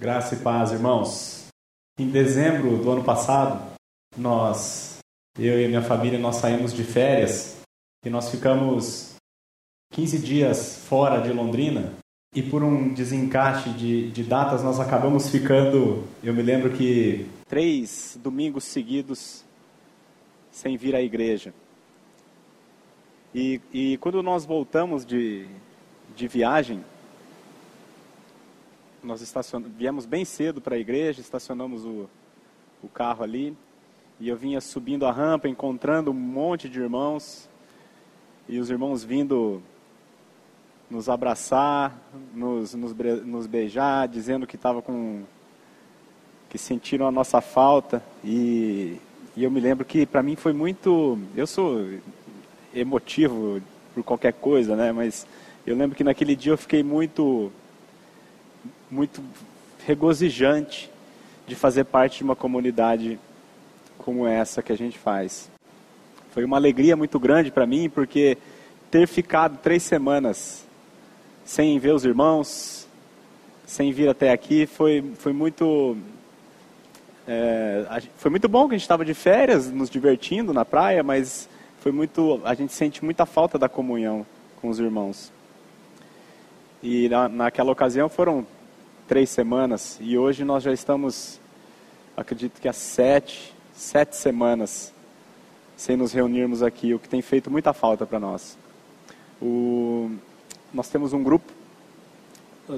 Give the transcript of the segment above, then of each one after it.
Graça e paz, irmãos. Em dezembro do ano passado, nós, eu e minha família, nós saímos de férias e nós ficamos 15 dias fora de Londrina e por um desencaixe de, de datas nós acabamos ficando, eu me lembro que três domingos seguidos sem vir à igreja. E, e quando nós voltamos de, de viagem, nós viemos bem cedo para a igreja, estacionamos o, o carro ali, e eu vinha subindo a rampa, encontrando um monte de irmãos, e os irmãos vindo nos abraçar, nos, nos, nos beijar, dizendo que estava com que sentiram a nossa falta e, e eu me lembro que para mim foi muito, eu sou emotivo por qualquer coisa, né? Mas eu lembro que naquele dia eu fiquei muito muito regozijante de fazer parte de uma comunidade como essa que a gente faz. Foi uma alegria muito grande para mim, porque ter ficado três semanas sem ver os irmãos, sem vir até aqui, foi, foi muito. É, foi muito bom que a gente estava de férias, nos divertindo na praia, mas foi muito. A gente sente muita falta da comunhão com os irmãos. E na, naquela ocasião foram três semanas e hoje nós já estamos, acredito que há sete, sete semanas sem nos reunirmos aqui, o que tem feito muita falta para nós. O, nós temos um grupo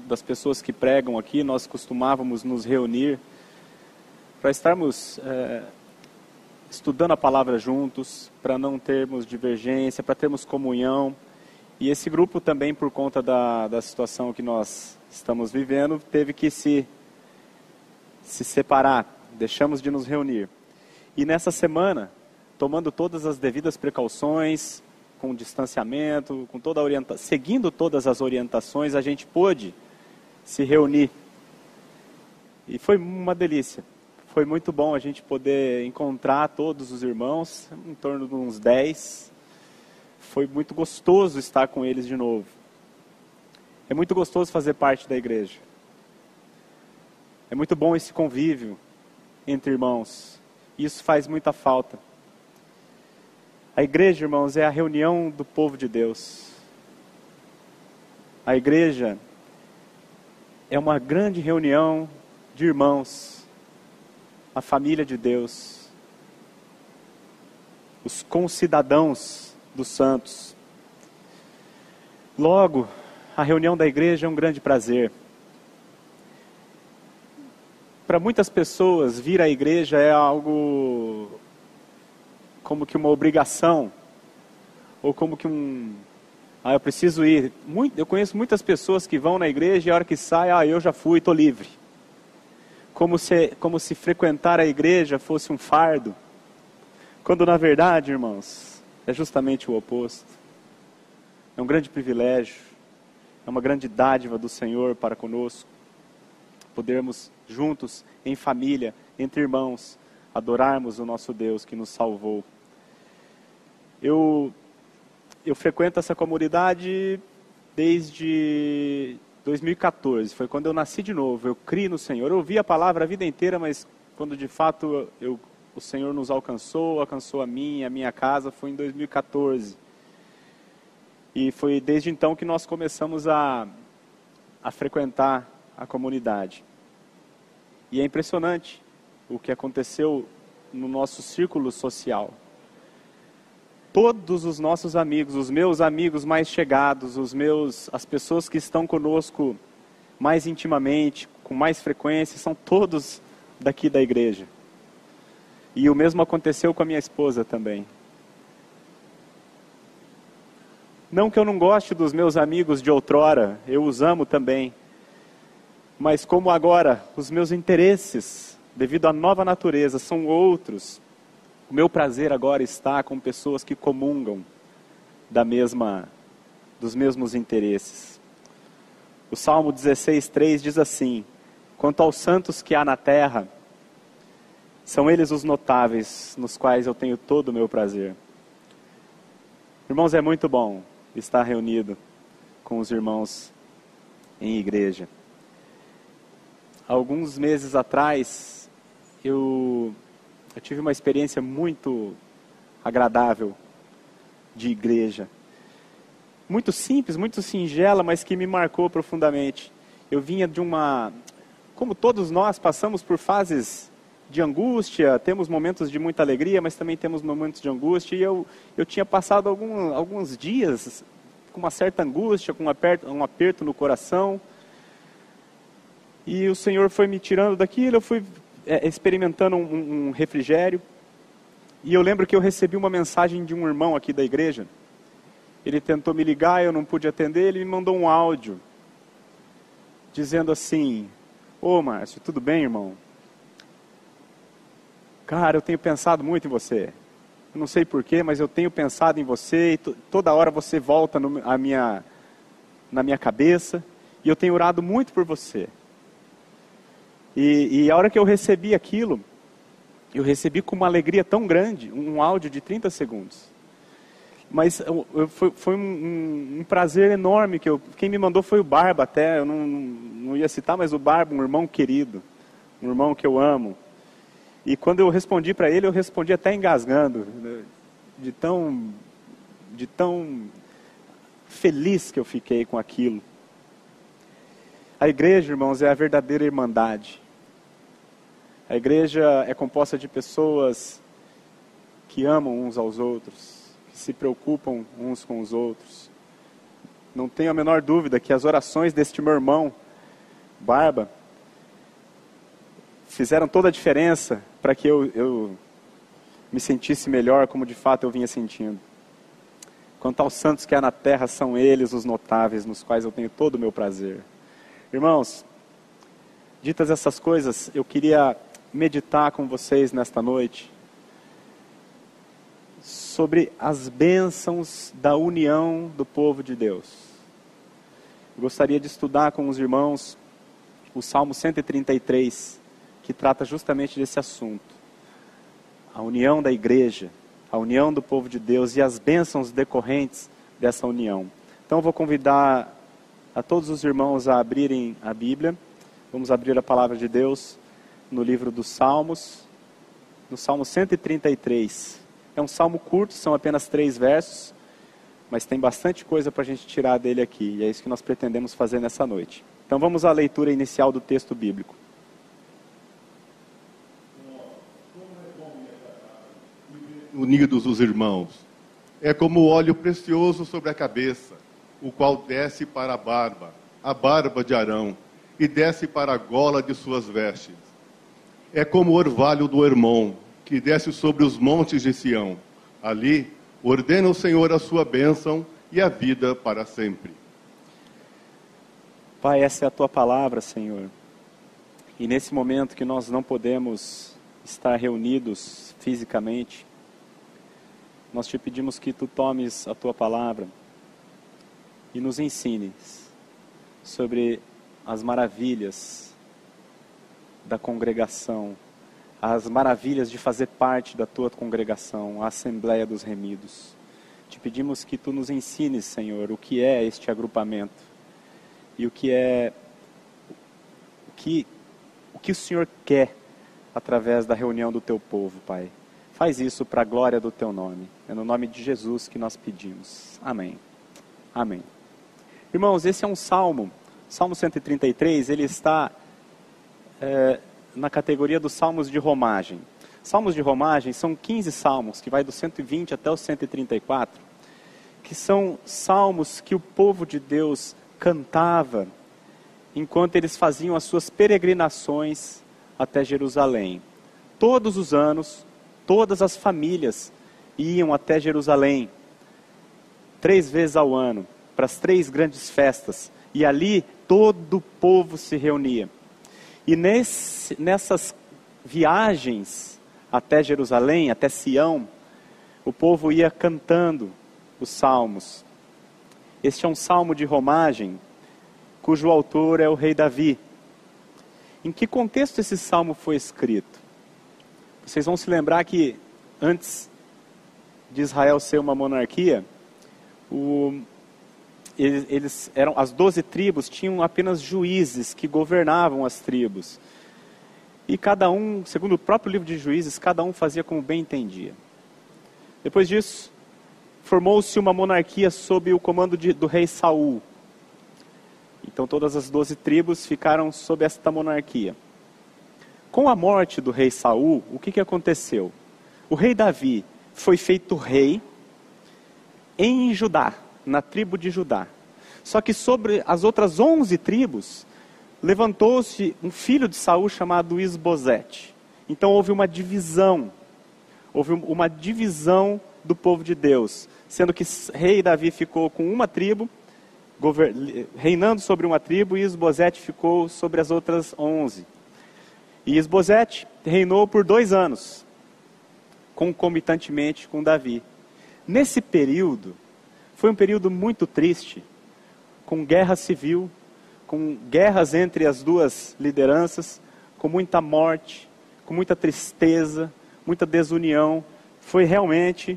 das pessoas que pregam aqui, nós costumávamos nos reunir para estarmos é, estudando a palavra juntos, para não termos divergência, para termos comunhão. E esse grupo também, por conta da, da situação que nós estamos vivendo, teve que se, se separar, deixamos de nos reunir. E nessa semana, tomando todas as devidas precauções, com distanciamento, com toda orienta seguindo todas as orientações, a gente pôde se reunir. E foi uma delícia. Foi muito bom a gente poder encontrar todos os irmãos, em torno de uns 10. Foi muito gostoso estar com eles de novo. É muito gostoso fazer parte da igreja. É muito bom esse convívio entre irmãos. Isso faz muita falta. A igreja, irmãos, é a reunião do povo de Deus. A igreja é uma grande reunião de irmãos, a família de Deus, os concidadãos dos santos. Logo, a reunião da igreja é um grande prazer. Para muitas pessoas, vir à igreja é algo como que uma obrigação, ou como que um. Ah, eu preciso ir. Muito, eu conheço muitas pessoas que vão na igreja e a hora que sai, ah, eu já fui, estou livre. Como se, como se frequentar a igreja fosse um fardo. Quando na verdade, irmãos, é justamente o oposto. É um grande privilégio é uma grande dádiva do Senhor para conosco. Podermos juntos, em família, entre irmãos, adorarmos o nosso Deus que nos salvou. Eu, eu frequento essa comunidade desde 2014, foi quando eu nasci de novo, eu criei no Senhor. Eu ouvi a palavra a vida inteira, mas quando de fato eu, o Senhor nos alcançou, alcançou a mim, a minha casa, foi em 2014. E foi desde então que nós começamos a, a frequentar a comunidade. E é impressionante o que aconteceu no nosso círculo social. Todos os nossos amigos, os meus amigos mais chegados, os meus, as pessoas que estão conosco mais intimamente, com mais frequência, são todos daqui da igreja. E o mesmo aconteceu com a minha esposa também. Não que eu não goste dos meus amigos de outrora, eu os amo também. Mas como agora os meus interesses, devido à nova natureza, são outros, o meu prazer agora está com pessoas que comungam da mesma dos mesmos interesses. O Salmo 16:3 diz assim: Quanto aos santos que há na terra, são eles os notáveis, nos quais eu tenho todo o meu prazer. Irmãos, é muito bom estar reunido com os irmãos em igreja. alguns meses atrás, eu, eu tive uma experiência muito agradável de igreja. Muito simples, muito singela, mas que me marcou profundamente. Eu vinha de uma. Como todos nós passamos por fases de angústia, temos momentos de muita alegria, mas também temos momentos de angústia. E eu, eu tinha passado algum, alguns dias com uma certa angústia, com um aperto, um aperto no coração. E o Senhor foi me tirando daquilo, eu fui é, experimentando um, um refrigério. E eu lembro que eu recebi uma mensagem de um irmão aqui da igreja. Ele tentou me ligar, eu não pude atender, ele me mandou um áudio dizendo assim: Ô oh, Márcio, tudo bem, irmão? Cara, eu tenho pensado muito em você. Eu não sei porquê, mas eu tenho pensado em você e toda hora você volta no, a minha, na minha cabeça. E eu tenho orado muito por você. E, e a hora que eu recebi aquilo, eu recebi com uma alegria tão grande, um áudio de 30 segundos. Mas eu, eu, foi, foi um, um, um, prazer enorme que eu, quem me mandou foi o Barba até, eu não, não ia citar, mas o Barba, um irmão querido, um irmão que eu amo. E quando eu respondi para ele, eu respondi até engasgando, né, de tão, de tão feliz que eu fiquei com aquilo. A igreja, irmãos, é a verdadeira irmandade. A igreja é composta de pessoas que amam uns aos outros, que se preocupam uns com os outros. Não tenho a menor dúvida que as orações deste meu irmão, Barba, fizeram toda a diferença para que eu, eu me sentisse melhor como de fato eu vinha sentindo. Quanto aos santos que há na terra, são eles os notáveis, nos quais eu tenho todo o meu prazer. Irmãos, ditas essas coisas, eu queria meditar com vocês nesta noite sobre as bênçãos da união do povo de Deus. Eu gostaria de estudar com os irmãos o Salmo 133, que trata justamente desse assunto. A união da igreja, a união do povo de Deus e as bênçãos decorrentes dessa união. Então vou convidar a todos os irmãos a abrirem a Bíblia. Vamos abrir a palavra de Deus no livro dos Salmos, no Salmo 133. É um salmo curto, são apenas três versos, mas tem bastante coisa para a gente tirar dele aqui, e é isso que nós pretendemos fazer nessa noite. Então vamos à leitura inicial do texto bíblico. Unidos os irmãos, é como óleo precioso sobre a cabeça o qual desce para a barba, a barba de Arão, e desce para a gola de suas vestes. É como o orvalho do Hermon, que desce sobre os montes de Sião. Ali ordena o Senhor a sua bênção e a vida para sempre. Pai, essa é a tua palavra, Senhor. E nesse momento que nós não podemos estar reunidos fisicamente, nós te pedimos que tu tomes a tua palavra e nos ensines sobre as maravilhas da congregação, as maravilhas de fazer parte da tua congregação, a Assembleia dos Remidos. Te pedimos que tu nos ensines, Senhor, o que é este agrupamento e o que é o que o que o Senhor quer através da reunião do teu povo, Pai. Faz isso para a glória do teu nome. É no nome de Jesus que nós pedimos. Amém. Amém. Irmãos, esse é um salmo, Salmo 133, ele está é, na categoria dos salmos de romagem. Salmos de romagem são 15 salmos, que vai do 120 até o 134, que são salmos que o povo de Deus cantava enquanto eles faziam as suas peregrinações até Jerusalém. Todos os anos, todas as famílias iam até Jerusalém, três vezes ao ano para as três grandes festas, e ali todo o povo se reunia. E nesse, nessas viagens até Jerusalém, até Sião, o povo ia cantando os salmos. Este é um salmo de romagem, cujo autor é o rei Davi. Em que contexto esse salmo foi escrito? Vocês vão se lembrar que antes de Israel ser uma monarquia, o, eles, eles eram as doze tribos tinham apenas juízes que governavam as tribos. E cada um, segundo o próprio livro de Juízes, cada um fazia como bem entendia. Depois disso, formou-se uma monarquia sob o comando de, do rei Saul. Então todas as doze tribos ficaram sob esta monarquia. Com a morte do rei Saul, o que, que aconteceu? O rei Davi foi feito rei em Judá, na tribo de Judá. Só que sobre as outras onze tribos, levantou-se um filho de Saul chamado Isbosete. Então houve uma divisão, houve uma divisão do povo de Deus, sendo que rei Davi ficou com uma tribo, reinando sobre uma tribo, e Isbosete ficou sobre as outras onze. E Esbozete reinou por dois anos, concomitantemente com Davi. Nesse período, foi um período muito triste, com guerra civil, com guerras entre as duas lideranças, com muita morte, com muita tristeza, muita desunião. Foi realmente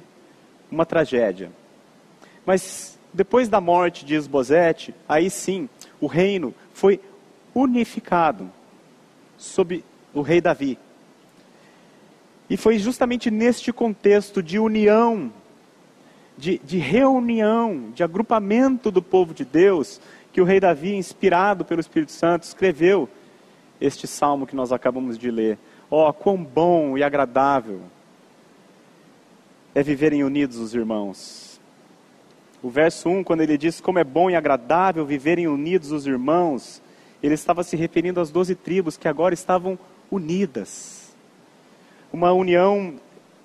uma tragédia. Mas depois da morte de Esbozete, aí sim, o reino foi unificado sob o rei Davi. E foi justamente neste contexto de união, de, de reunião, de agrupamento do povo de Deus, que o rei Davi, inspirado pelo Espírito Santo, escreveu este salmo que nós acabamos de ler. Ó, oh, quão bom e agradável é viverem unidos os irmãos. O verso 1, quando ele diz como é bom e agradável viverem unidos os irmãos, ele estava se referindo às doze tribos que agora estavam unidas. Uma união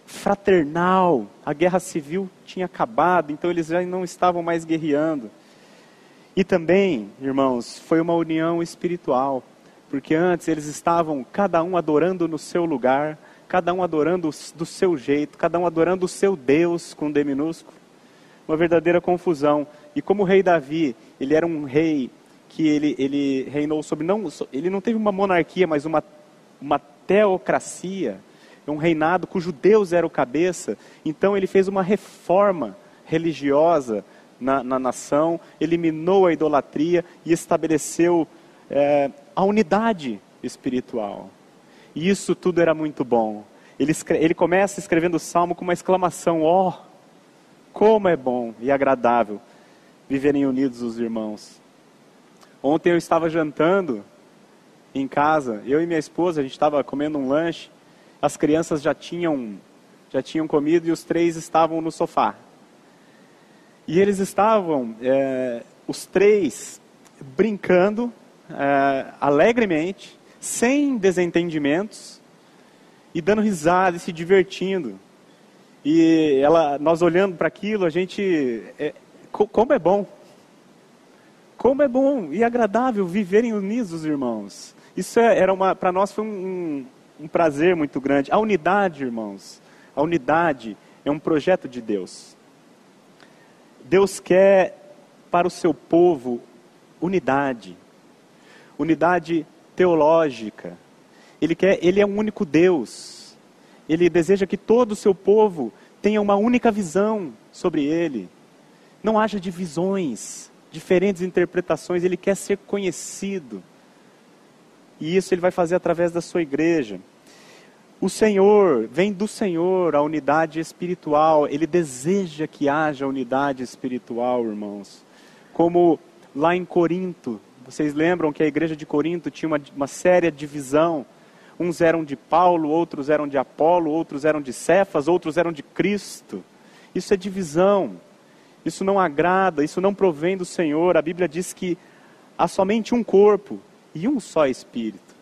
fraternal. A guerra civil tinha acabado, então eles já não estavam mais guerreando. E também, irmãos, foi uma união espiritual, porque antes eles estavam cada um adorando no seu lugar, cada um adorando do seu jeito, cada um adorando o seu Deus com D minúsculo. Uma verdadeira confusão. E como o rei Davi, ele era um rei que ele, ele reinou sobre não ele não teve uma monarquia, mas uma uma teocracia, um reinado cujo Deus era o cabeça. Então ele fez uma reforma religiosa na, na nação, eliminou a idolatria e estabeleceu é, a unidade espiritual. E isso tudo era muito bom. Ele, ele começa escrevendo o salmo com uma exclamação: Ó, oh, como é bom e agradável viverem unidos os irmãos. Ontem eu estava jantando em casa, eu e minha esposa, a gente estava comendo um lanche, as crianças já tinham, já tinham comido e os três estavam no sofá. E eles estavam, é, os três, brincando é, alegremente, sem desentendimentos, e dando risada e se divertindo. E ela, nós olhando para aquilo, a gente, é, como é bom, como é bom e agradável viverem unidos os irmãos. Isso é, era uma, para nós foi um, um prazer muito grande. A unidade, irmãos, a unidade é um projeto de Deus. Deus quer para o seu povo unidade, unidade teológica. Ele quer, ele é um único Deus. Ele deseja que todo o seu povo tenha uma única visão sobre ele. Não haja divisões, diferentes interpretações, ele quer ser conhecido. E isso ele vai fazer através da sua igreja. O Senhor, vem do Senhor a unidade espiritual, ele deseja que haja unidade espiritual, irmãos. Como lá em Corinto, vocês lembram que a igreja de Corinto tinha uma, uma séria divisão. Uns eram de Paulo, outros eram de Apolo, outros eram de Cefas, outros eram de Cristo. Isso é divisão. Isso não agrada, isso não provém do Senhor. A Bíblia diz que há somente um corpo e um só Espírito.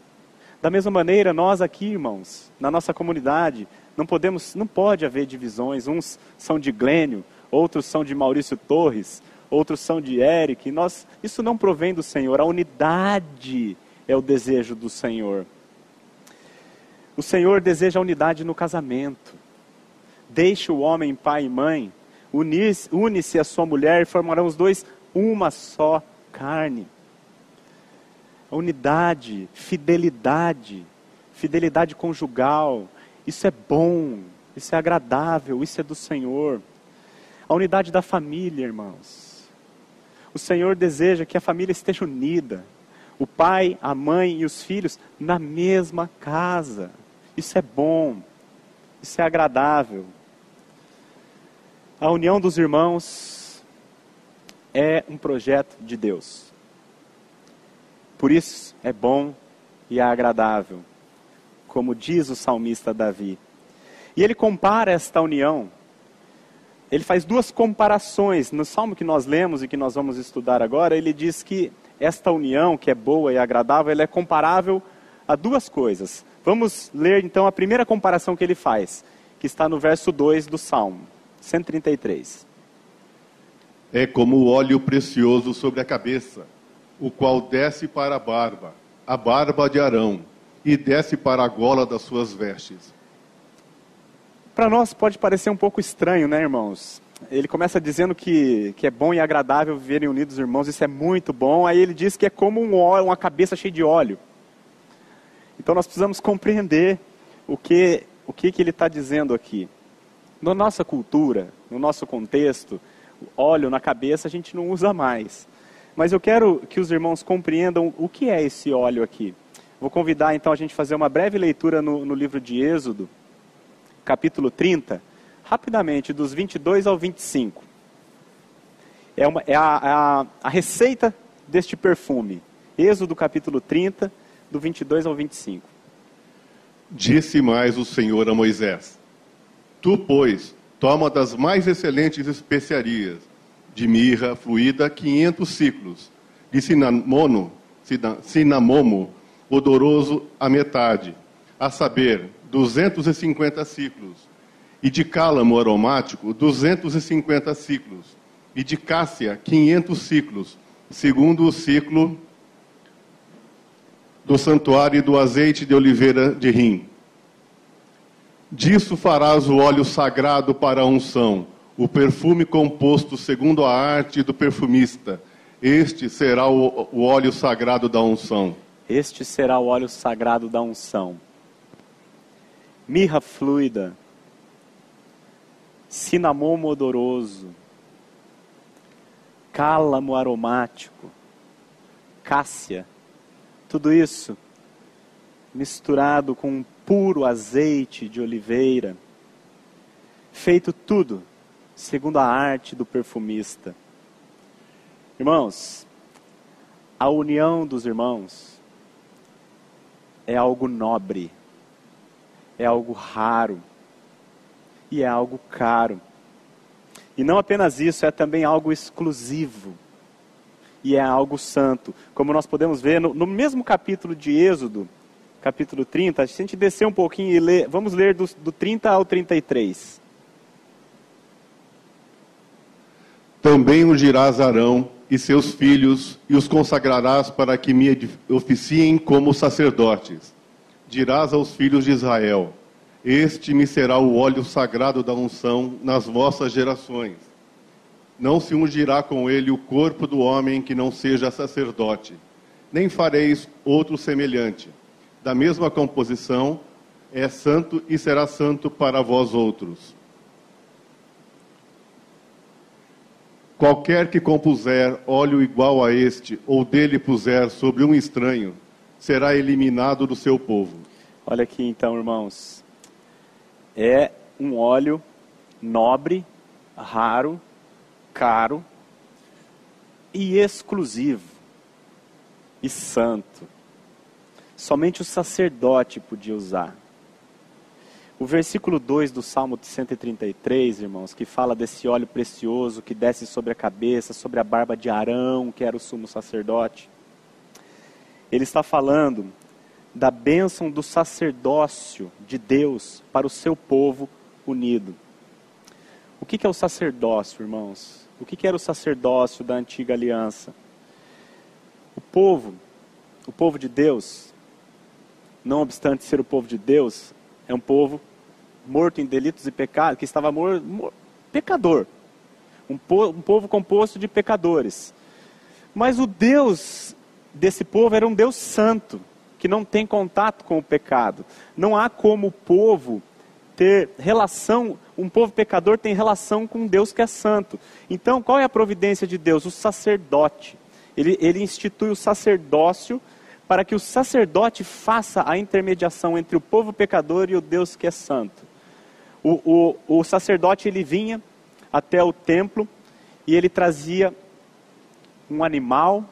Da mesma maneira, nós aqui, irmãos, na nossa comunidade, não podemos, não pode haver divisões. Uns são de Glênio, outros são de Maurício Torres, outros são de Eric. Nós, isso não provém do Senhor. A unidade é o desejo do Senhor. O Senhor deseja a unidade no casamento. Deixe o homem pai e mãe, une-se a sua mulher e formarão os dois uma só carne unidade, fidelidade, fidelidade conjugal. Isso é bom, isso é agradável, isso é do Senhor. A unidade da família, irmãos. O Senhor deseja que a família esteja unida. O pai, a mãe e os filhos na mesma casa. Isso é bom. Isso é agradável. A união dos irmãos é um projeto de Deus. Por isso é bom e é agradável, como diz o salmista Davi. E ele compara esta união. Ele faz duas comparações. No salmo que nós lemos e que nós vamos estudar agora, ele diz que esta união, que é boa e agradável, ela é comparável a duas coisas. Vamos ler então a primeira comparação que ele faz, que está no verso 2 do Salmo 133. É como o óleo precioso sobre a cabeça, o qual desce para a barba, a barba de Arão, e desce para a gola das suas vestes para nós pode parecer um pouco estranho, né, irmãos? Ele começa dizendo que, que é bom e agradável viverem unidos, irmãos, isso é muito bom. Aí ele diz que é como um óleo, uma cabeça cheia de óleo. Então nós precisamos compreender o que, o que, que ele está dizendo aqui. Na nossa cultura, no nosso contexto, óleo na cabeça a gente não usa mais. Mas eu quero que os irmãos compreendam o que é esse óleo aqui. Vou convidar então a gente fazer uma breve leitura no, no livro de Êxodo capítulo 30, rapidamente, dos 22 ao 25. É, uma, é a, a, a receita deste perfume. Êxodo capítulo 30, do 22 ao 25. Disse mais o Senhor a Moisés: Tu, pois, toma das mais excelentes especiarias, de mirra fluída 500 ciclos, de cinamono, cinamomo, odoroso a metade, a saber, 250 ciclos. E de cálamo aromático, 250 ciclos. E de cássia, 500 ciclos, segundo o ciclo do santuário e do azeite de oliveira de rim. Disso farás o óleo sagrado para a unção, o perfume composto segundo a arte do perfumista. Este será o, o óleo sagrado da unção. Este será o óleo sagrado da unção. Mirra fluida, cinamomo odoroso, cálamo aromático, cássia, tudo isso misturado com puro azeite de oliveira, feito tudo segundo a arte do perfumista. Irmãos, a união dos irmãos é algo nobre é algo raro e é algo caro. E não apenas isso, é também algo exclusivo e é algo santo. Como nós podemos ver no, no mesmo capítulo de Êxodo, capítulo 30, se a gente descer um pouquinho e ler, vamos ler do, do 30 ao 33. Também ungirás Arão e seus filhos e os consagrarás para que me oficiem como sacerdotes dirás aos filhos de Israel: Este me será o óleo sagrado da unção nas vossas gerações. Não se ungirá com ele o corpo do homem que não seja sacerdote, nem fareis outro semelhante. Da mesma composição, é santo e será santo para vós outros. Qualquer que compuser óleo igual a este, ou dele puser sobre um estranho, será eliminado do seu povo. Olha aqui então, irmãos. É um óleo nobre, raro, caro e exclusivo e santo. Somente o sacerdote podia usar. O versículo 2 do Salmo 133, irmãos, que fala desse óleo precioso que desce sobre a cabeça, sobre a barba de Arão, que era o sumo sacerdote ele está falando da bênção do sacerdócio de Deus para o seu povo unido. O que é o sacerdócio, irmãos? O que era o sacerdócio da antiga aliança? O povo, o povo de Deus, não obstante ser o povo de Deus, é um povo morto em delitos e pecados, que estava morto, mor, pecador. Um, po, um povo composto de pecadores. Mas o Deus desse povo era um Deus santo, que não tem contato com o pecado. Não há como o povo ter relação um povo pecador tem relação com um Deus que é santo. Então, qual é a providência de Deus? O sacerdote. Ele, ele institui o sacerdócio para que o sacerdote faça a intermediação entre o povo pecador e o Deus que é santo. O, o, o sacerdote ele vinha até o templo e ele trazia um animal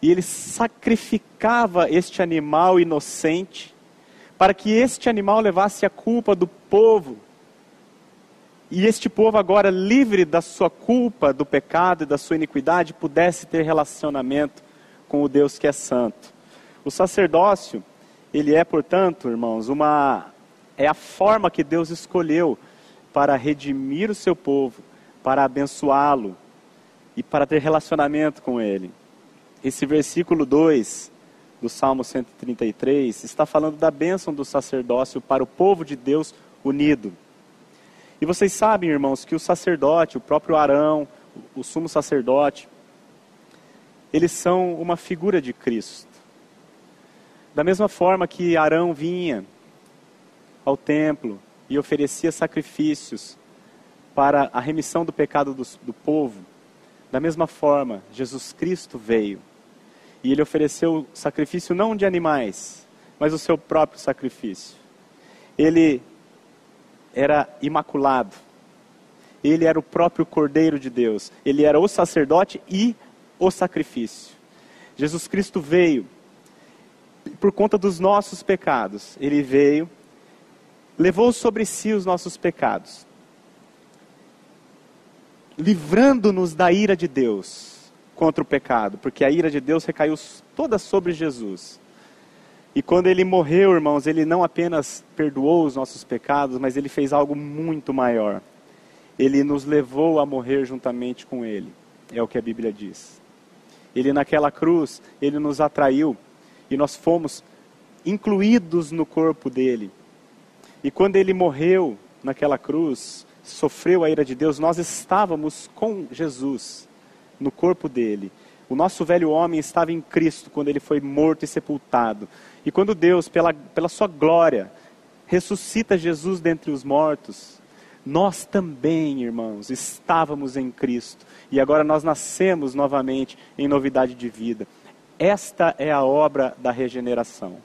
e ele sacrificava este animal inocente para que este animal levasse a culpa do povo. E este povo, agora livre da sua culpa, do pecado e da sua iniquidade, pudesse ter relacionamento com o Deus que é santo. O sacerdócio, ele é, portanto, irmãos, uma é a forma que Deus escolheu para redimir o seu povo, para abençoá-lo e para ter relacionamento com ele. Esse versículo 2 do Salmo 133 está falando da bênção do sacerdócio para o povo de Deus unido. E vocês sabem, irmãos, que o sacerdote, o próprio Arão, o sumo sacerdote, eles são uma figura de Cristo. Da mesma forma que Arão vinha ao templo e oferecia sacrifícios para a remissão do pecado do, do povo, da mesma forma, Jesus Cristo veio e ele ofereceu sacrifício não de animais, mas o seu próprio sacrifício. Ele era imaculado. Ele era o próprio Cordeiro de Deus. Ele era o sacerdote e o sacrifício. Jesus Cristo veio por conta dos nossos pecados. Ele veio, levou sobre si os nossos pecados, livrando-nos da ira de Deus contra o pecado, porque a ira de Deus recaiu toda sobre Jesus. E quando ele morreu, irmãos, ele não apenas perdoou os nossos pecados, mas ele fez algo muito maior. Ele nos levou a morrer juntamente com ele. É o que a Bíblia diz. Ele naquela cruz, ele nos atraiu e nós fomos incluídos no corpo dele. E quando ele morreu naquela cruz, sofreu a ira de Deus, nós estávamos com Jesus no corpo dele. O nosso velho homem estava em Cristo quando ele foi morto e sepultado. E quando Deus, pela, pela sua glória, ressuscita Jesus dentre os mortos, nós também, irmãos, estávamos em Cristo. E agora nós nascemos novamente em novidade de vida. Esta é a obra da regeneração.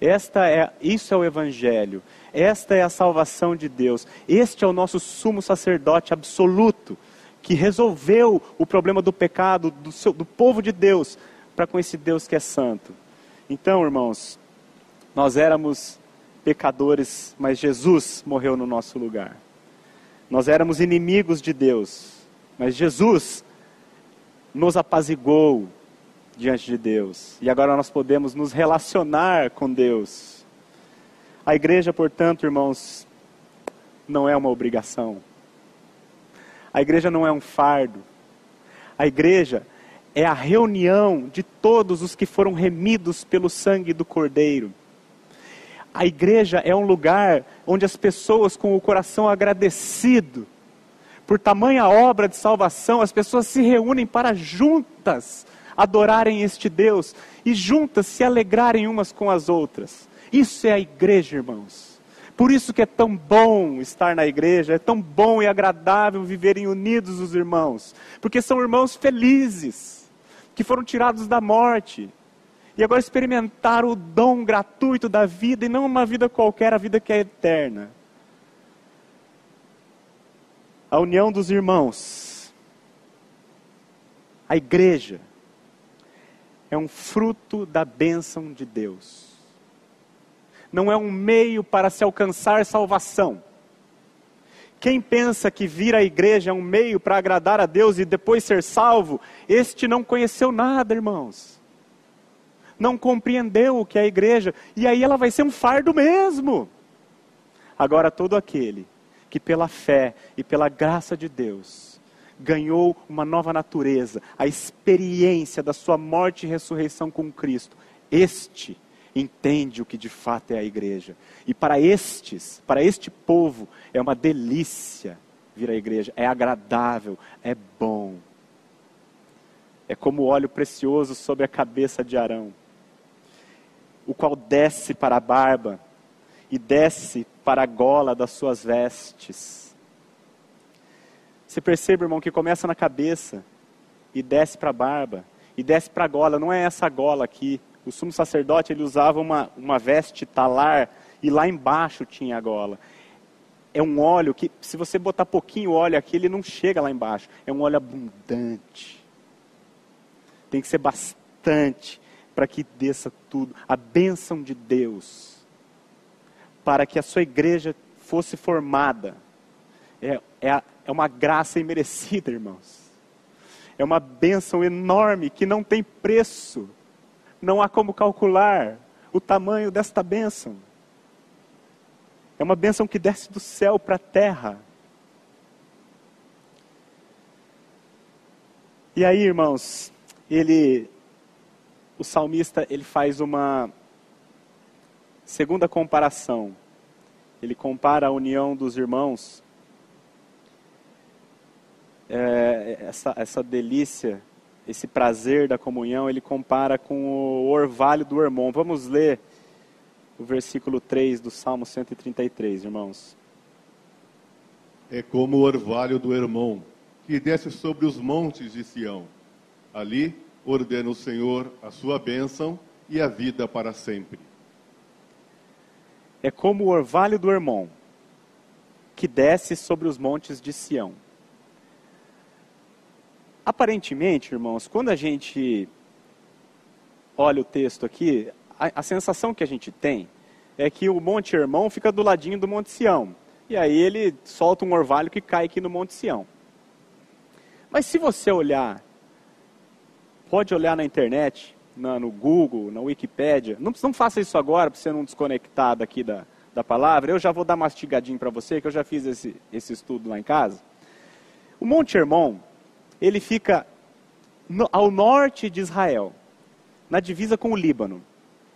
Esta é, isso é o evangelho. Esta é a salvação de Deus. Este é o nosso sumo sacerdote absoluto que resolveu o problema do pecado do, seu, do povo de Deus para com esse Deus que é santo. Então, irmãos, nós éramos pecadores, mas Jesus morreu no nosso lugar. Nós éramos inimigos de Deus, mas Jesus nos apazigou diante de Deus. E agora nós podemos nos relacionar com Deus. A igreja, portanto, irmãos, não é uma obrigação. A igreja não é um fardo. A igreja é a reunião de todos os que foram remidos pelo sangue do Cordeiro. A igreja é um lugar onde as pessoas com o coração agradecido por tamanha obra de salvação, as pessoas se reúnem para juntas adorarem este Deus e juntas se alegrarem umas com as outras. Isso é a igreja, irmãos. Por isso que é tão bom estar na igreja, é tão bom e agradável viverem unidos os irmãos, porque são irmãos felizes, que foram tirados da morte, e agora experimentaram o dom gratuito da vida, e não uma vida qualquer, a vida que é eterna. A união dos irmãos, a igreja, é um fruto da bênção de Deus não é um meio para se alcançar salvação. Quem pensa que vir à igreja é um meio para agradar a Deus e depois ser salvo, este não conheceu nada, irmãos. Não compreendeu o que é a igreja, e aí ela vai ser um fardo mesmo. Agora, todo aquele que pela fé e pela graça de Deus ganhou uma nova natureza, a experiência da sua morte e ressurreição com Cristo, este entende o que de fato é a igreja. E para estes, para este povo, é uma delícia vir à igreja, é agradável, é bom. É como óleo precioso sobre a cabeça de Arão, o qual desce para a barba e desce para a gola das suas vestes. Você percebe, irmão, que começa na cabeça e desce para a barba e desce para a gola. Não é essa gola aqui. O sumo sacerdote ele usava uma, uma veste talar e lá embaixo tinha a gola. É um óleo que, se você botar pouquinho óleo aqui, ele não chega lá embaixo. É um óleo abundante. Tem que ser bastante para que desça tudo. A bênção de Deus. Para que a sua igreja fosse formada. É, é, é uma graça imerecida, irmãos. É uma bênção enorme que não tem preço. Não há como calcular o tamanho desta bênção. É uma bênção que desce do céu para a terra. E aí, irmãos, ele, o salmista, ele faz uma segunda comparação. Ele compara a união dos irmãos, é, essa, essa delícia, esse prazer da comunhão, ele compara com o orvalho do irmão. Vamos ler o versículo 3 do Salmo 133, irmãos. É como o orvalho do irmão, que desce sobre os montes de Sião. Ali ordena o Senhor a sua bênção e a vida para sempre. É como o orvalho do irmão, que desce sobre os montes de Sião. Aparentemente, irmãos, quando a gente olha o texto aqui, a, a, sensação que a gente tem é que o Monte Hermão fica do ladinho do Monte Sião. E aí ele solta um orvalho que cai aqui no Monte Sião. Mas se você olhar, pode olhar na internet, na, no Google, na Wikipédia, não, não faça isso agora para você não desconectar daqui da, da palavra, eu já vou dar mastigadinho para você, que eu já fiz esse, esse estudo lá em casa. O Monte Hermon, ele fica no, ao norte de Israel, na divisa com o Líbano.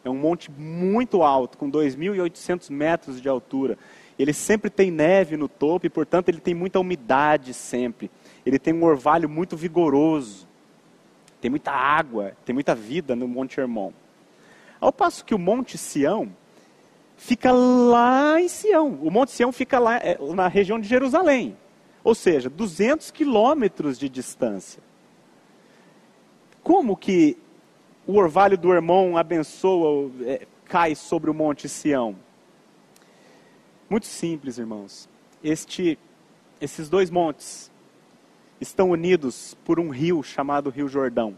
É um monte muito alto, com 2.800 metros de altura. Ele sempre tem neve no topo e, portanto, ele tem muita umidade sempre. Ele tem um orvalho muito vigoroso. Tem muita água, tem muita vida no Monte Hermon. Ao passo que o Monte Sião fica lá em Sião. O Monte Sião fica lá é, na região de Jerusalém. Ou seja, 200 quilômetros de distância. Como que o orvalho do irmão abençoa, é, cai sobre o monte Sião? Muito simples, irmãos. Este, esses dois montes estão unidos por um rio chamado Rio Jordão.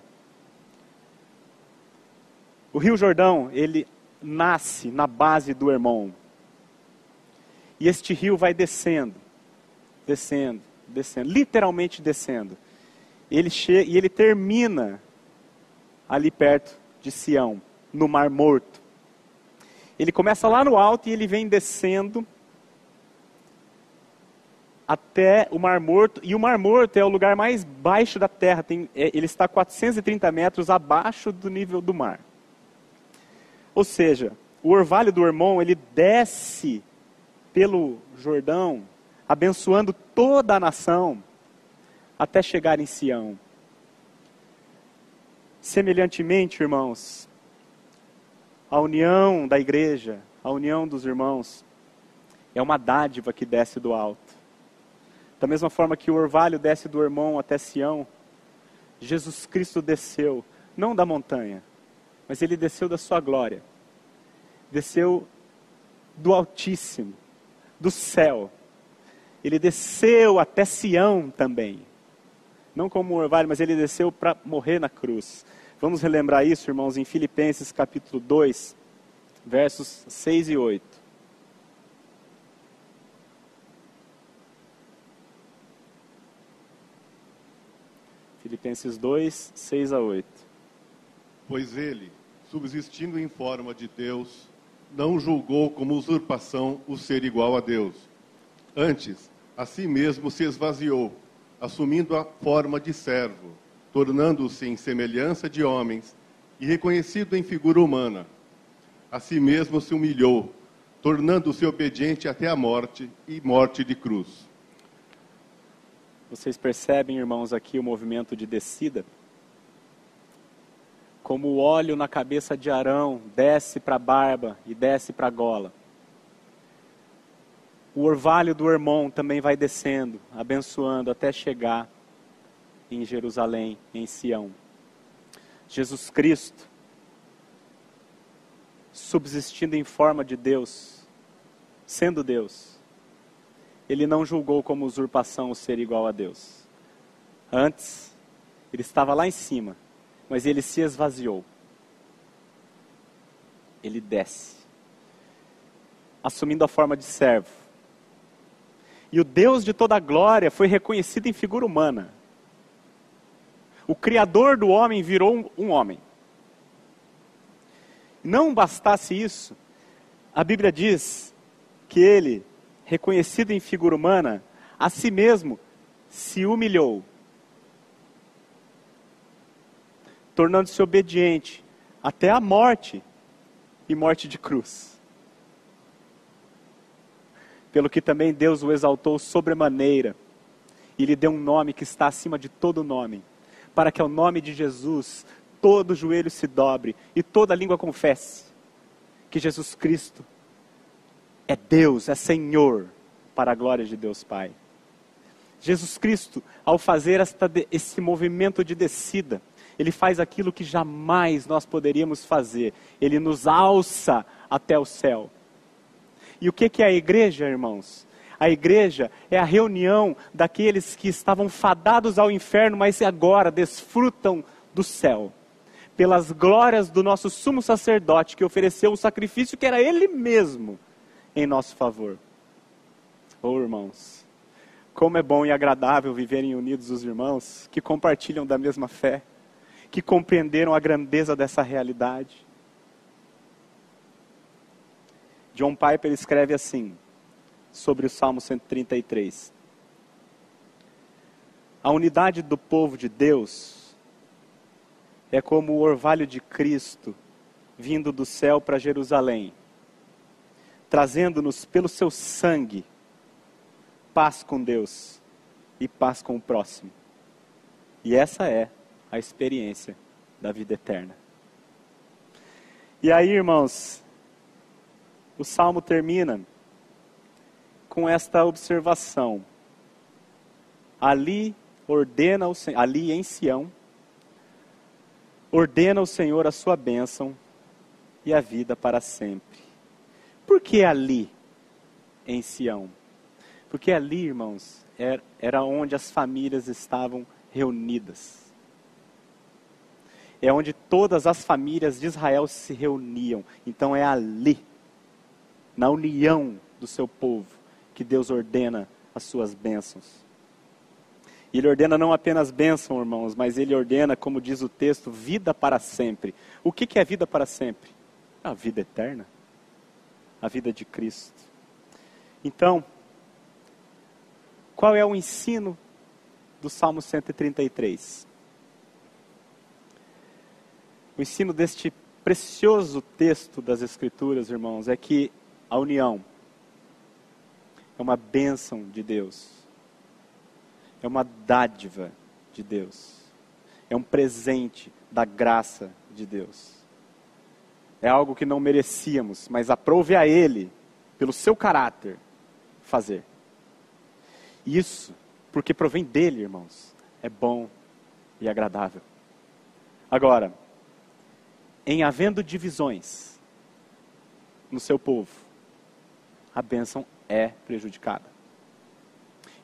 O Rio Jordão, ele nasce na base do irmão. E este rio vai descendo, descendo, descendo, literalmente descendo. Ele e ele termina ali perto de Sião, no Mar Morto. Ele começa lá no alto e ele vem descendo até o Mar Morto. E o Mar Morto é o lugar mais baixo da terra. Tem, é, ele está 430 metros abaixo do nível do mar. Ou seja, o orvalho do Hermon, ele desce pelo Jordão, abençoando toda a nação, até chegar em Sião. Semelhantemente, irmãos, a união da igreja, a união dos irmãos, é uma dádiva que desce do alto. Da mesma forma que o orvalho desce do irmão até Sião, Jesus Cristo desceu, não da montanha, mas ele desceu da sua glória. Desceu do Altíssimo, do céu. Ele desceu até Sião também não como um orvalho, mas ele desceu para morrer na cruz. Vamos relembrar isso, irmãos, em Filipenses capítulo 2, versos 6 e 8. Filipenses 2, 6 a 8. Pois ele, subsistindo em forma de Deus, não julgou como usurpação o ser igual a Deus. Antes, a si mesmo se esvaziou assumindo a forma de servo, tornando-se em semelhança de homens e reconhecido em figura humana. A si mesmo se humilhou, tornando-se obediente até a morte e morte de cruz. Vocês percebem, irmãos, aqui o movimento de descida? Como o óleo na cabeça de Arão desce para a barba e desce para a gola. O orvalho do irmão também vai descendo, abençoando até chegar em Jerusalém, em Sião. Jesus Cristo, subsistindo em forma de Deus, sendo Deus, ele não julgou como usurpação o ser igual a Deus. Antes, ele estava lá em cima, mas ele se esvaziou. Ele desce, assumindo a forma de servo e o Deus de toda glória foi reconhecido em figura humana. O Criador do homem virou um, um homem. Não bastasse isso, a Bíblia diz que ele, reconhecido em figura humana, a si mesmo se humilhou, tornando-se obediente até a morte e morte de cruz pelo que também Deus o exaltou sobremaneira e lhe deu um nome que está acima de todo nome, para que ao nome de Jesus todo joelho se dobre e toda língua confesse que Jesus Cristo é Deus, é Senhor, para a glória de Deus Pai. Jesus Cristo, ao fazer esta, esse movimento de descida, ele faz aquilo que jamais nós poderíamos fazer. Ele nos alça até o céu. E o que é a igreja, irmãos? A igreja é a reunião daqueles que estavam fadados ao inferno, mas agora desfrutam do céu. Pelas glórias do nosso sumo sacerdote, que ofereceu um sacrifício que era ele mesmo em nosso favor. Oh, irmãos, como é bom e agradável viverem unidos os irmãos que compartilham da mesma fé, que compreenderam a grandeza dessa realidade. John Piper escreve assim, sobre o Salmo 133. A unidade do povo de Deus é como o orvalho de Cristo vindo do céu para Jerusalém, trazendo-nos pelo seu sangue paz com Deus e paz com o próximo. E essa é a experiência da vida eterna. E aí, irmãos, o salmo termina com esta observação. Ali ordena o ali em Sião, ordena o Senhor a sua bênção e a vida para sempre. Por que ali em Sião? Porque ali, irmãos, era, era onde as famílias estavam reunidas. É onde todas as famílias de Israel se reuniam. Então é ali na união do seu povo, que Deus ordena as suas bênçãos. E Ele ordena não apenas bênção, irmãos, mas Ele ordena, como diz o texto, vida para sempre. O que, que é vida para sempre? A vida eterna. A vida de Cristo. Então, qual é o ensino do Salmo 133? O ensino deste precioso texto das Escrituras, irmãos, é que a união é uma bênção de Deus, é uma dádiva de Deus, é um presente da graça de Deus. É algo que não merecíamos, mas aprove a Ele, pelo seu caráter, fazer. Isso, porque provém dele, irmãos, é bom e agradável. Agora, em havendo divisões no seu povo, a bênção é prejudicada.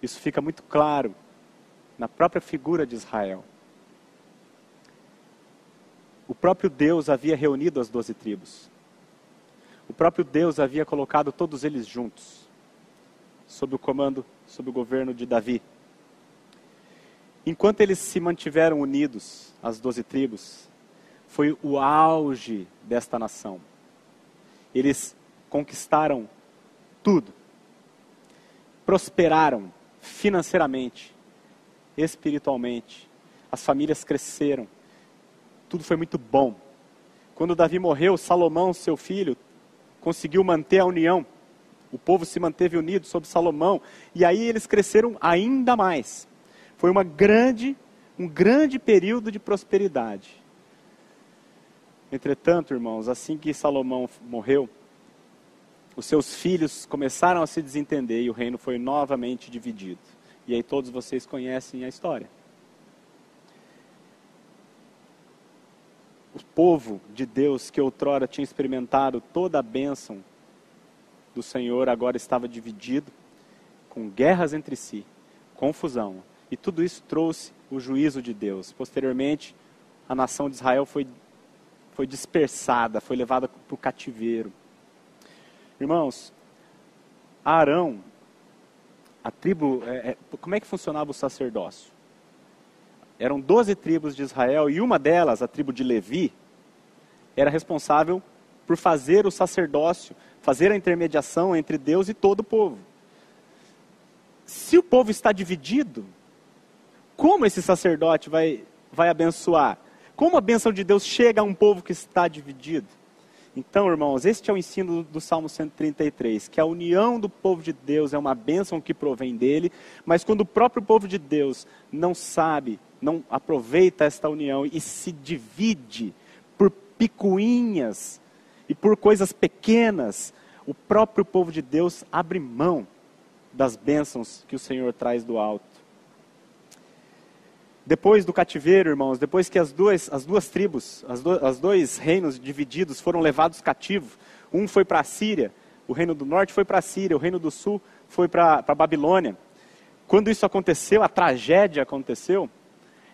Isso fica muito claro na própria figura de Israel. O próprio Deus havia reunido as doze tribos. O próprio Deus havia colocado todos eles juntos, sob o comando, sob o governo de Davi. Enquanto eles se mantiveram unidos, as doze tribos, foi o auge desta nação. Eles conquistaram tudo. Prosperaram financeiramente, espiritualmente. As famílias cresceram. Tudo foi muito bom. Quando Davi morreu, Salomão, seu filho, conseguiu manter a união. O povo se manteve unido sob Salomão. E aí eles cresceram ainda mais. Foi uma grande, um grande período de prosperidade. Entretanto, irmãos, assim que Salomão morreu, os seus filhos começaram a se desentender e o reino foi novamente dividido. E aí todos vocês conhecem a história. O povo de Deus que outrora tinha experimentado toda a bênção do Senhor agora estava dividido, com guerras entre si, confusão. E tudo isso trouxe o juízo de Deus. Posteriormente, a nação de Israel foi, foi dispersada, foi levada para o cativeiro. Irmãos, Arão, a tribo, é, é, como é que funcionava o sacerdócio? Eram doze tribos de Israel e uma delas, a tribo de Levi, era responsável por fazer o sacerdócio, fazer a intermediação entre Deus e todo o povo. Se o povo está dividido, como esse sacerdote vai, vai abençoar? Como a bênção de Deus chega a um povo que está dividido? Então, irmãos, este é o ensino do Salmo 133, que a união do povo de Deus é uma bênção que provém dele, mas quando o próprio povo de Deus não sabe, não aproveita esta união e se divide por picuinhas e por coisas pequenas, o próprio povo de Deus abre mão das bênçãos que o Senhor traz do alto. Depois do cativeiro, irmãos, depois que as duas, as duas tribos, as, do, as dois reinos divididos foram levados cativos, um foi para a Síria, o reino do norte foi para a Síria, o reino do sul foi para a Babilônia. Quando isso aconteceu, a tragédia aconteceu,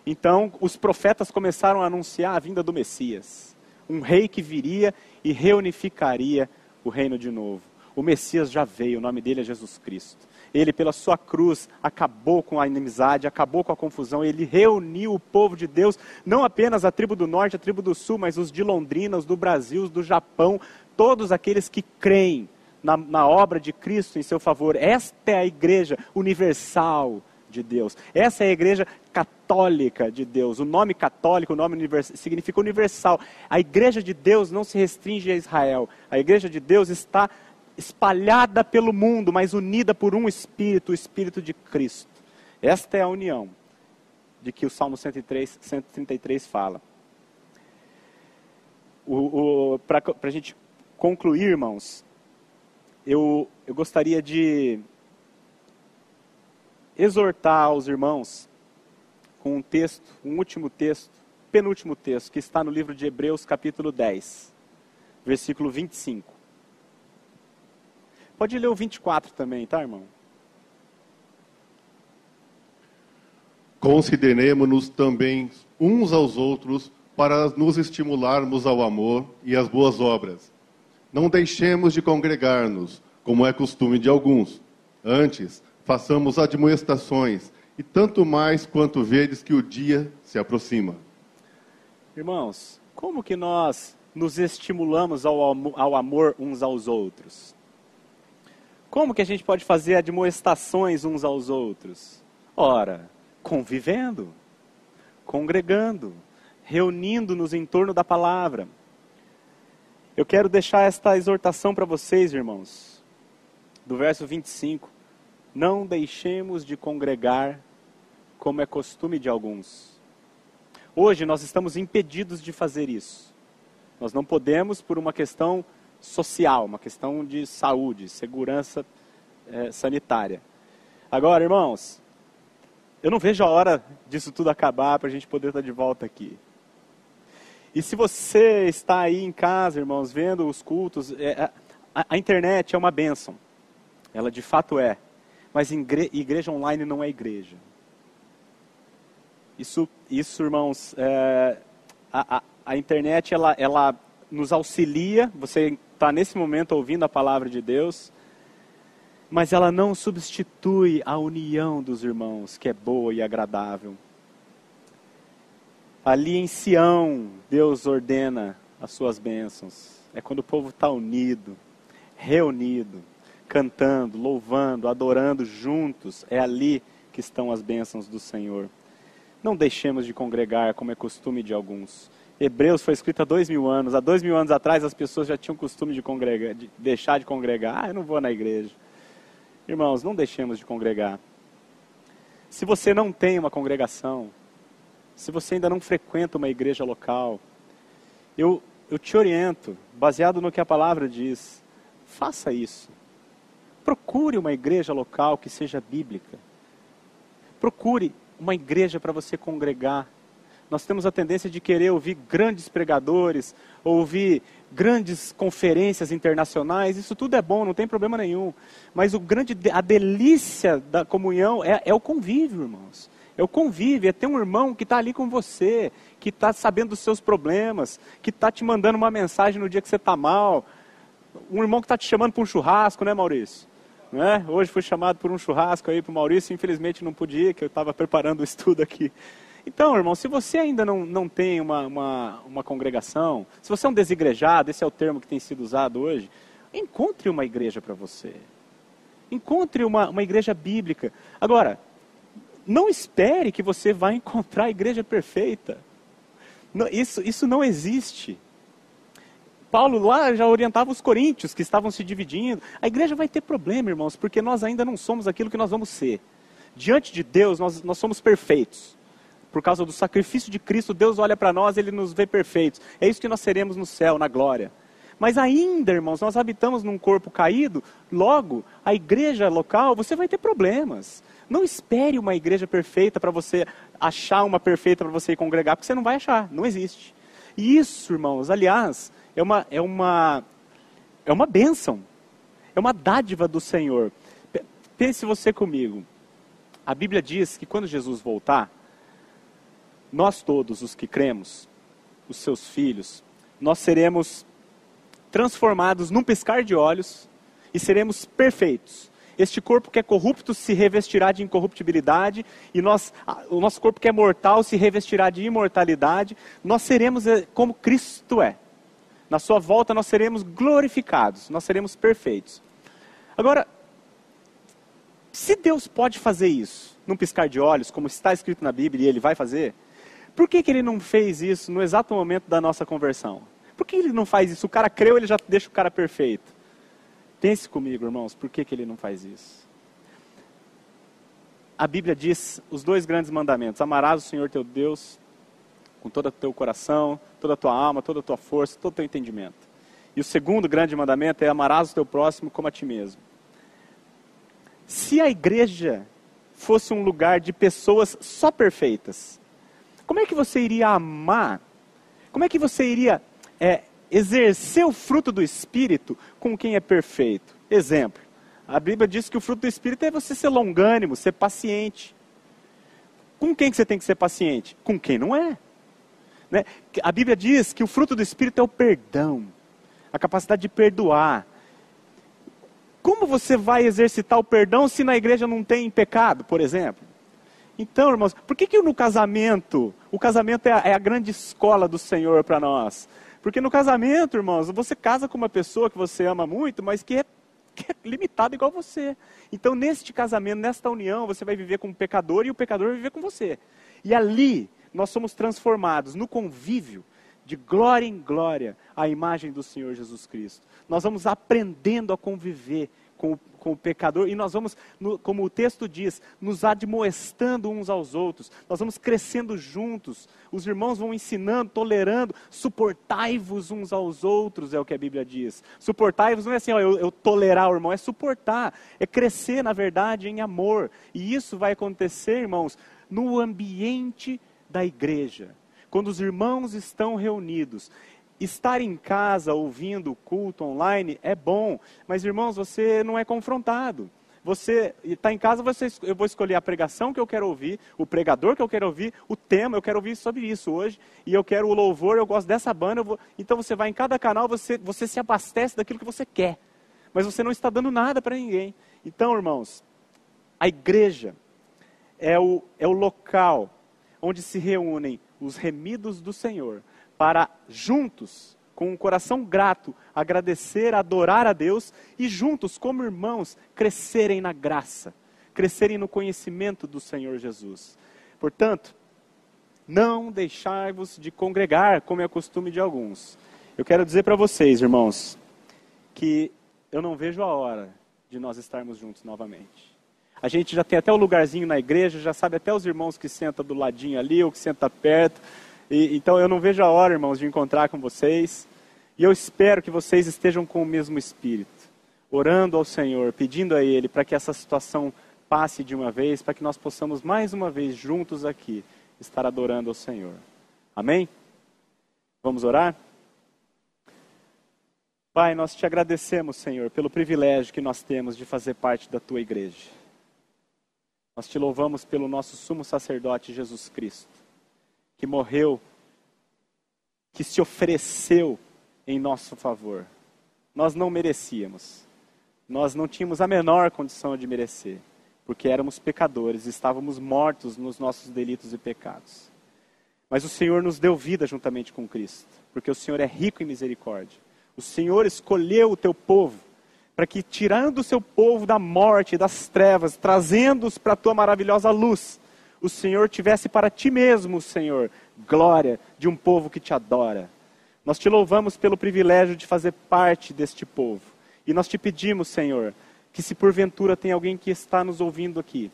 então os profetas começaram a anunciar a vinda do Messias, um rei que viria e reunificaria o reino de novo. O Messias já veio, o nome dele é Jesus Cristo. Ele, pela sua cruz, acabou com a inimizade, acabou com a confusão. Ele reuniu o povo de Deus, não apenas a tribo do norte, a tribo do sul, mas os de Londrina, os do Brasil, os do Japão, todos aqueles que creem na, na obra de Cristo em seu favor. Esta é a igreja universal de Deus. Essa é a igreja católica de Deus. O nome católico, o nome universal, significa universal. A igreja de Deus não se restringe a Israel. A igreja de Deus está espalhada pelo mundo, mas unida por um Espírito, o Espírito de Cristo. Esta é a união de que o Salmo 103, 133 fala. Para a gente concluir, irmãos, eu, eu gostaria de exortar aos irmãos com um texto, um último texto, penúltimo texto, que está no livro de Hebreus, capítulo 10, versículo 25. Pode ler o 24 também, tá, irmão? Consideremos-nos também uns aos outros para nos estimularmos ao amor e às boas obras. Não deixemos de congregar-nos, como é costume de alguns. Antes, façamos admoestações, e tanto mais quanto vedes que o dia se aproxima. Irmãos, como que nós nos estimulamos ao, ao amor uns aos outros? Como que a gente pode fazer admoestações uns aos outros? Ora, convivendo, congregando, reunindo-nos em torno da palavra. Eu quero deixar esta exortação para vocês, irmãos, do verso 25. Não deixemos de congregar, como é costume de alguns. Hoje nós estamos impedidos de fazer isso. Nós não podemos, por uma questão social, uma questão de saúde, segurança é, sanitária. Agora, irmãos, eu não vejo a hora disso tudo acabar para a gente poder estar de volta aqui. E se você está aí em casa, irmãos, vendo os cultos, é, a, a, internet é uma bênção. Ela de fato é. Mas igre, igreja online não é igreja. Isso, isso irmãos, é, a, a, a internet ela, ela nos auxilia. Você está nesse momento ouvindo a palavra de Deus, mas ela não substitui a união dos irmãos, que é boa e agradável. Ali em Sião, Deus ordena as suas bênçãos. É quando o povo está unido, reunido, cantando, louvando, adorando juntos. É ali que estão as bênçãos do Senhor. Não deixemos de congregar, como é costume de alguns. Hebreus foi escrito há dois mil anos. Há dois mil anos atrás as pessoas já tinham costume de, congregar, de deixar de congregar. Ah, eu não vou na igreja. Irmãos, não deixemos de congregar. Se você não tem uma congregação, se você ainda não frequenta uma igreja local, eu, eu te oriento, baseado no que a palavra diz, faça isso. Procure uma igreja local que seja bíblica. Procure uma igreja para você congregar. Nós temos a tendência de querer ouvir grandes pregadores, ouvir grandes conferências internacionais, isso tudo é bom, não tem problema nenhum. Mas o grande, a delícia da comunhão é, é o convívio, irmãos. É o convívio, é ter um irmão que está ali com você, que está sabendo dos seus problemas, que está te mandando uma mensagem no dia que você está mal. Um irmão que está te chamando para um churrasco, né, Maurício? Né? Hoje fui chamado por um churrasco aí para o Maurício, infelizmente não podia, que eu estava preparando o estudo aqui. Então, irmão, se você ainda não, não tem uma, uma, uma congregação, se você é um desigrejado, esse é o termo que tem sido usado hoje, encontre uma igreja para você. Encontre uma, uma igreja bíblica. Agora, não espere que você vai encontrar a igreja perfeita. Não, isso, isso não existe. Paulo lá já orientava os coríntios que estavam se dividindo. A igreja vai ter problema, irmãos, porque nós ainda não somos aquilo que nós vamos ser. Diante de Deus, nós, nós somos perfeitos. Por causa do sacrifício de Cristo, Deus olha para nós, Ele nos vê perfeitos. É isso que nós seremos no céu, na glória. Mas ainda, irmãos, nós habitamos num corpo caído, logo, a igreja local, você vai ter problemas. Não espere uma igreja perfeita para você achar uma perfeita para você ir congregar, porque você não vai achar, não existe. E isso, irmãos, aliás, é uma, é uma, é uma bênção, é uma dádiva do Senhor. Pense você comigo. A Bíblia diz que quando Jesus voltar, nós todos os que cremos, os seus filhos, nós seremos transformados num piscar de olhos e seremos perfeitos. Este corpo que é corrupto se revestirá de incorruptibilidade, e nós, o nosso corpo que é mortal se revestirá de imortalidade. Nós seremos eh, como Cristo é. Na sua volta nós seremos glorificados, nós seremos perfeitos. Agora, se Deus pode fazer isso num piscar de olhos, como está escrito na Bíblia e ele vai fazer, por que, que ele não fez isso no exato momento da nossa conversão? Por que ele não faz isso? O cara creu, ele já deixa o cara perfeito. Pense comigo, irmãos, por que, que ele não faz isso? A Bíblia diz os dois grandes mandamentos: amarás o Senhor teu Deus com todo o teu coração, toda a tua alma, toda a tua força, todo o teu entendimento. E o segundo grande mandamento é amarás o teu próximo como a ti mesmo. Se a igreja fosse um lugar de pessoas só perfeitas, como é que você iria amar? Como é que você iria é, exercer o fruto do Espírito com quem é perfeito? Exemplo, a Bíblia diz que o fruto do Espírito é você ser longânimo, ser paciente. Com quem que você tem que ser paciente? Com quem não é. Né? A Bíblia diz que o fruto do Espírito é o perdão, a capacidade de perdoar. Como você vai exercitar o perdão se na igreja não tem pecado, por exemplo? Então, irmãos, por que, que no casamento, o casamento é a, é a grande escola do Senhor para nós? Porque no casamento, irmãos, você casa com uma pessoa que você ama muito, mas que é, que é limitada igual você. Então, neste casamento, nesta união, você vai viver com o pecador e o pecador vai viver com você. E ali, nós somos transformados no convívio de glória em glória à imagem do Senhor Jesus Cristo. Nós vamos aprendendo a conviver com o, com o pecador e nós vamos, no, como o texto diz, nos admoestando uns aos outros. Nós vamos crescendo juntos. Os irmãos vão ensinando, tolerando. Suportai-vos uns aos outros, é o que a Bíblia diz. Suportai-vos não é assim, ó, eu, eu tolerar o irmão, é suportar, é crescer, na verdade, em amor. E isso vai acontecer, irmãos, no ambiente da igreja. Quando os irmãos estão reunidos, estar em casa ouvindo o culto online é bom, mas irmãos, você não é confrontado. Você está em casa, você, eu vou escolher a pregação que eu quero ouvir, o pregador que eu quero ouvir, o tema, eu quero ouvir sobre isso hoje, e eu quero o louvor, eu gosto dessa banda. Vou, então você vai em cada canal, você, você se abastece daquilo que você quer, mas você não está dando nada para ninguém. Então, irmãos, a igreja é o, é o local onde se reúnem os remidos do Senhor, para juntos, com um coração grato, agradecer, adorar a Deus e juntos, como irmãos, crescerem na graça, crescerem no conhecimento do Senhor Jesus. Portanto, não deixai-vos de congregar, como é costume de alguns. Eu quero dizer para vocês, irmãos, que eu não vejo a hora de nós estarmos juntos novamente. A gente já tem até o lugarzinho na igreja, já sabe até os irmãos que sentam do ladinho ali ou que sentam perto. E, então eu não vejo a hora, irmãos, de encontrar com vocês. E eu espero que vocês estejam com o mesmo espírito. orando ao Senhor, pedindo a Ele para que essa situação passe de uma vez, para que nós possamos mais uma vez juntos aqui estar adorando ao Senhor. Amém? Vamos orar? Pai, nós te agradecemos, Senhor, pelo privilégio que nós temos de fazer parte da tua igreja. Nós te louvamos pelo nosso sumo sacerdote Jesus Cristo, que morreu, que se ofereceu em nosso favor. Nós não merecíamos, nós não tínhamos a menor condição de merecer, porque éramos pecadores, estávamos mortos nos nossos delitos e pecados. Mas o Senhor nos deu vida juntamente com Cristo, porque o Senhor é rico em misericórdia. O Senhor escolheu o teu povo para que, tirando o seu povo da morte, das trevas, trazendo-os para a tua maravilhosa luz, o Senhor tivesse para ti mesmo, Senhor, glória de um povo que te adora. Nós te louvamos pelo privilégio de fazer parte deste povo. E nós te pedimos, Senhor, que se porventura tem alguém que está nos ouvindo aqui,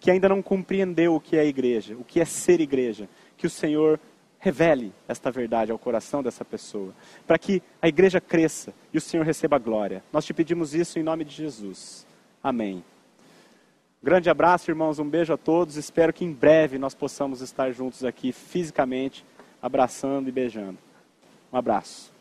que ainda não compreendeu o que é igreja, o que é ser igreja, que o Senhor revele esta verdade ao coração dessa pessoa, para que a igreja cresça e o Senhor receba glória. Nós te pedimos isso em nome de Jesus. Amém. Grande abraço, irmãos, um beijo a todos. Espero que em breve nós possamos estar juntos aqui fisicamente, abraçando e beijando. Um abraço.